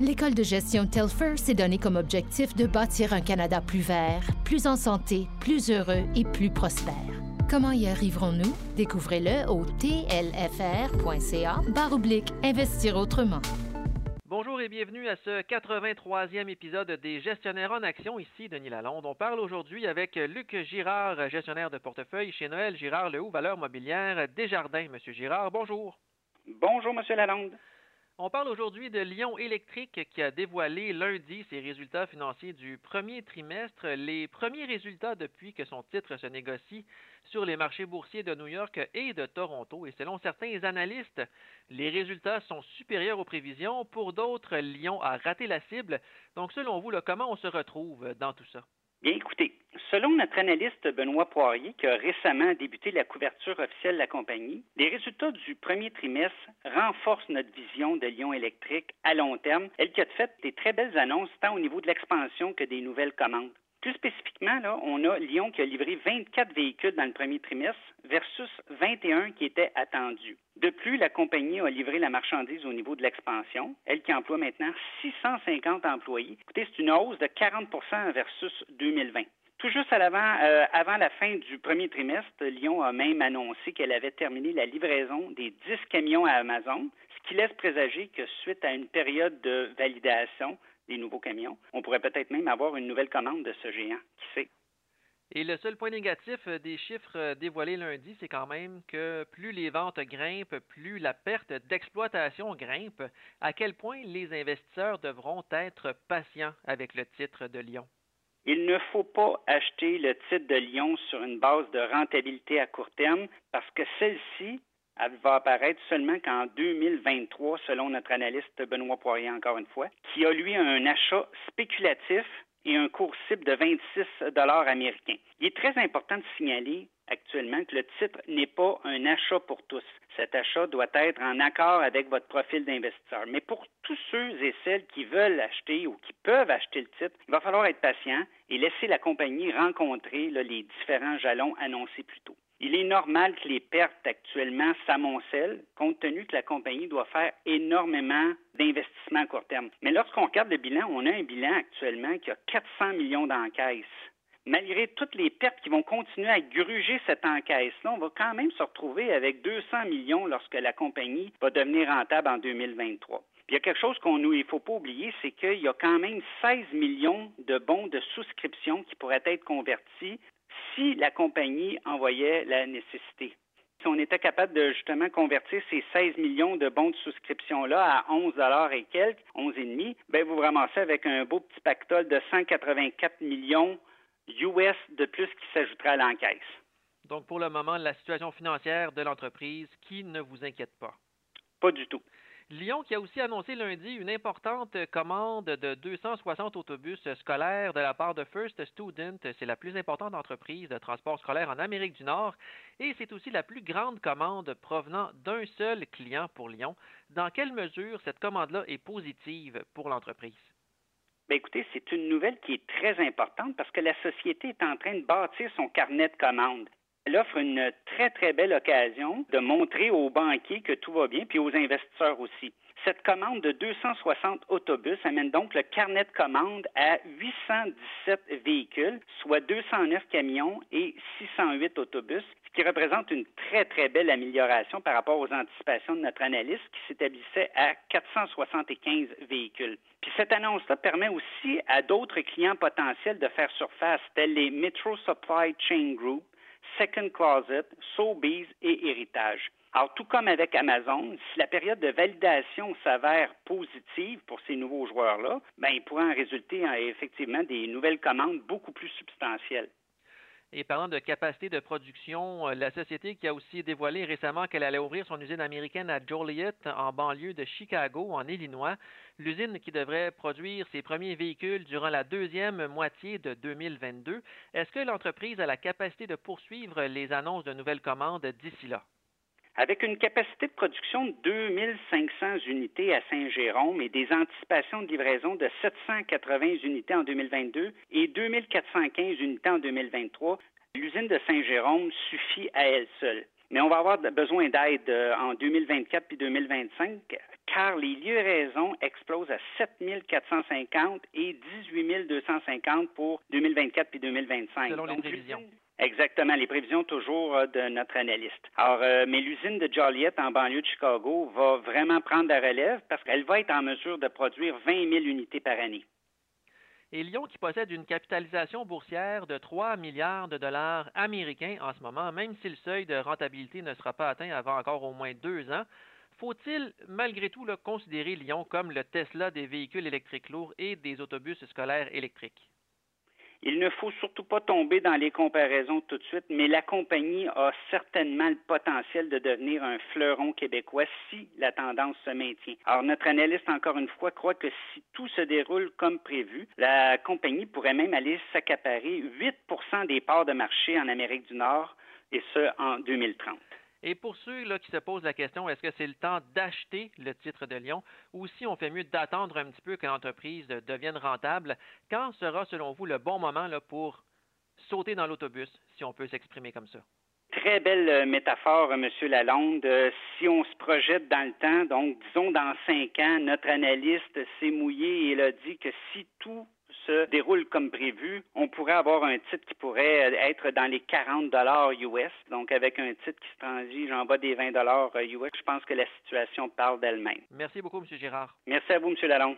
L'école de gestion Telfer s'est donné comme objectif de bâtir un Canada plus vert, plus en santé, plus heureux et plus prospère. Comment y arriverons-nous? Découvrez-le au tlfr.ca oblique investir autrement. Bonjour et bienvenue à ce 83e épisode des Gestionnaires en Action. Ici Denis Lalonde. On parle aujourd'hui avec Luc Girard, gestionnaire de portefeuille chez Noël Girard Le Haut Valeur Mobilière Desjardins. Monsieur Girard, bonjour. Bonjour, Monsieur Lalonde. On parle aujourd'hui de Lyon Électrique qui a dévoilé lundi ses résultats financiers du premier trimestre, les premiers résultats depuis que son titre se négocie sur les marchés boursiers de New York et de Toronto. Et selon certains analystes, les résultats sont supérieurs aux prévisions. Pour d'autres, Lyon a raté la cible. Donc, selon vous, comment on se retrouve dans tout ça? Bien, écoutez, selon notre analyste Benoît Poirier, qui a récemment débuté la couverture officielle de la compagnie, les résultats du premier trimestre renforcent notre vision de Lyon électrique à long terme, elle qui a fait des très belles annonces tant au niveau de l'expansion que des nouvelles commandes. Plus spécifiquement, là, on a Lyon qui a livré 24 véhicules dans le premier trimestre versus 21 qui étaient attendus. De plus, la compagnie a livré la marchandise au niveau de l'expansion, elle qui emploie maintenant 650 employés. Écoutez, c'est une hausse de 40% versus 2020. Tout juste à euh, avant la fin du premier trimestre, Lyon a même annoncé qu'elle avait terminé la livraison des 10 camions à Amazon, ce qui laisse présager que suite à une période de validation, des nouveaux camions. On pourrait peut-être même avoir une nouvelle commande de ce géant, qui sait? Et le seul point négatif euh, des chiffres euh, dévoilés lundi, c'est quand même que plus les ventes grimpent, plus la perte d'exploitation grimpe. À quel point les investisseurs devront être patients avec le titre de Lyon? Il ne faut pas acheter le titre de Lyon sur une base de rentabilité à court terme parce que celle-ci elle va apparaître seulement qu'en 2023, selon notre analyste Benoît Poirier, encore une fois, qui a lui un achat spéculatif et un cours cible de 26 dollars américains. Il est très important de signaler actuellement que le titre n'est pas un achat pour tous. Cet achat doit être en accord avec votre profil d'investisseur. Mais pour tous ceux et celles qui veulent acheter ou qui peuvent acheter le titre, il va falloir être patient et laisser la compagnie rencontrer les différents jalons annoncés plus tôt. Il est normal que les pertes actuellement s'amoncellent, compte tenu que la compagnie doit faire énormément d'investissements à court terme. Mais lorsqu'on regarde le bilan, on a un bilan actuellement qui a 400 millions d'encaisses. Malgré toutes les pertes qui vont continuer à gruger cette encaisse-là, on va quand même se retrouver avec 200 millions lorsque la compagnie va devenir rentable en 2023. Il y a quelque chose qu'on nous, il faut pas oublier, c'est qu'il y a quand même 16 millions de bons de souscription qui pourraient être convertis si la compagnie envoyait la nécessité. Si on était capable de justement convertir ces 16 millions de bons de souscription-là à 11 dollars et quelques, 11,5, ben vous vous ramassez avec un beau petit pactole de 184 millions US de plus qui s'ajoutera à l'encaisse. Donc pour le moment, la situation financière de l'entreprise qui ne vous inquiète pas? Pas du tout. Lyon qui a aussi annoncé lundi une importante commande de 260 autobus scolaires de la part de First Student. C'est la plus importante entreprise de transport scolaire en Amérique du Nord et c'est aussi la plus grande commande provenant d'un seul client pour Lyon. Dans quelle mesure cette commande-là est positive pour l'entreprise? Bien, écoutez, c'est une nouvelle qui est très importante parce que la société est en train de bâtir son carnet de commandes. Elle offre une très, très belle occasion de montrer aux banquiers que tout va bien, puis aux investisseurs aussi. Cette commande de 260 autobus amène donc le carnet de commande à 817 véhicules, soit 209 camions et 608 autobus, ce qui représente une très, très belle amélioration par rapport aux anticipations de notre analyste qui s'établissait à 475 véhicules. Puis cette annonce-là permet aussi à d'autres clients potentiels de faire surface, tels les Metro Supply Chain Group, Second Closet, Sobeys et Héritage. Alors, tout comme avec Amazon, si la période de validation s'avère positive pour ces nouveaux joueurs-là, ben, il pourrait en résulter effectivement des nouvelles commandes beaucoup plus substantielles. Et parlant de capacité de production, euh, la société qui a aussi dévoilé récemment qu'elle allait ouvrir son usine américaine à Joliet, en banlieue de Chicago, en Illinois, l'usine qui devrait produire ses premiers véhicules durant la deuxième moitié de 2022. Est-ce que l'entreprise a la capacité de poursuivre les annonces de nouvelles commandes d'ici là? Avec une capacité de production de 2500 unités à Saint-Jérôme et des anticipations de livraison de 780 unités en 2022 et 2415 unités en 2023, l'usine de Saint-Jérôme suffit à elle seule. Mais on va avoir besoin d'aide en 2024 puis 2025 car les livraisons explosent à 7 450 et 18 250 pour 2024 puis 2025. Selon les prévisions. Exactement, les prévisions toujours euh, de notre analyste. Alors, euh, mais l'usine de Joliet en banlieue de Chicago va vraiment prendre la relève parce qu'elle va être en mesure de produire 20 000 unités par année. Et Lyon, qui possède une capitalisation boursière de 3 milliards de dollars américains en ce moment, même si le seuil de rentabilité ne sera pas atteint avant encore au moins deux ans, faut-il malgré tout considérer Lyon comme le Tesla des véhicules électriques lourds et des autobus scolaires électriques? Il ne faut surtout pas tomber dans les comparaisons tout de suite, mais la compagnie a certainement le potentiel de devenir un fleuron québécois si la tendance se maintient. Alors, notre analyste, encore une fois, croit que si tout se déroule comme prévu, la compagnie pourrait même aller s'accaparer 8 des parts de marché en Amérique du Nord, et ce, en 2030. Et pour ceux là, qui se posent la question, est-ce que c'est le temps d'acheter le titre de Lyon? Ou si on fait mieux d'attendre un petit peu que l'entreprise devienne rentable, quand sera selon vous le bon moment là, pour sauter dans l'autobus, si on peut s'exprimer comme ça? Très belle euh, métaphore, M. Lalonde. Euh, si on se projette dans le temps, donc disons dans cinq ans, notre analyste s'est mouillé et il a dit que si tout se déroule comme prévu, on pourrait avoir un titre qui pourrait être dans les 40 dollars US. Donc, avec un titre qui se transige en bas des 20 dollars US, je pense que la situation parle d'elle-même. Merci beaucoup, M. Girard. Merci à vous, M. Lalonde.